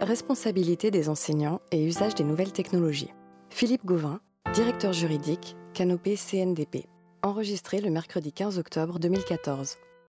Responsabilité des enseignants et usage des nouvelles technologies. Philippe Gauvin, directeur juridique, Canopée CNDP. Enregistré le mercredi 15 octobre 2014.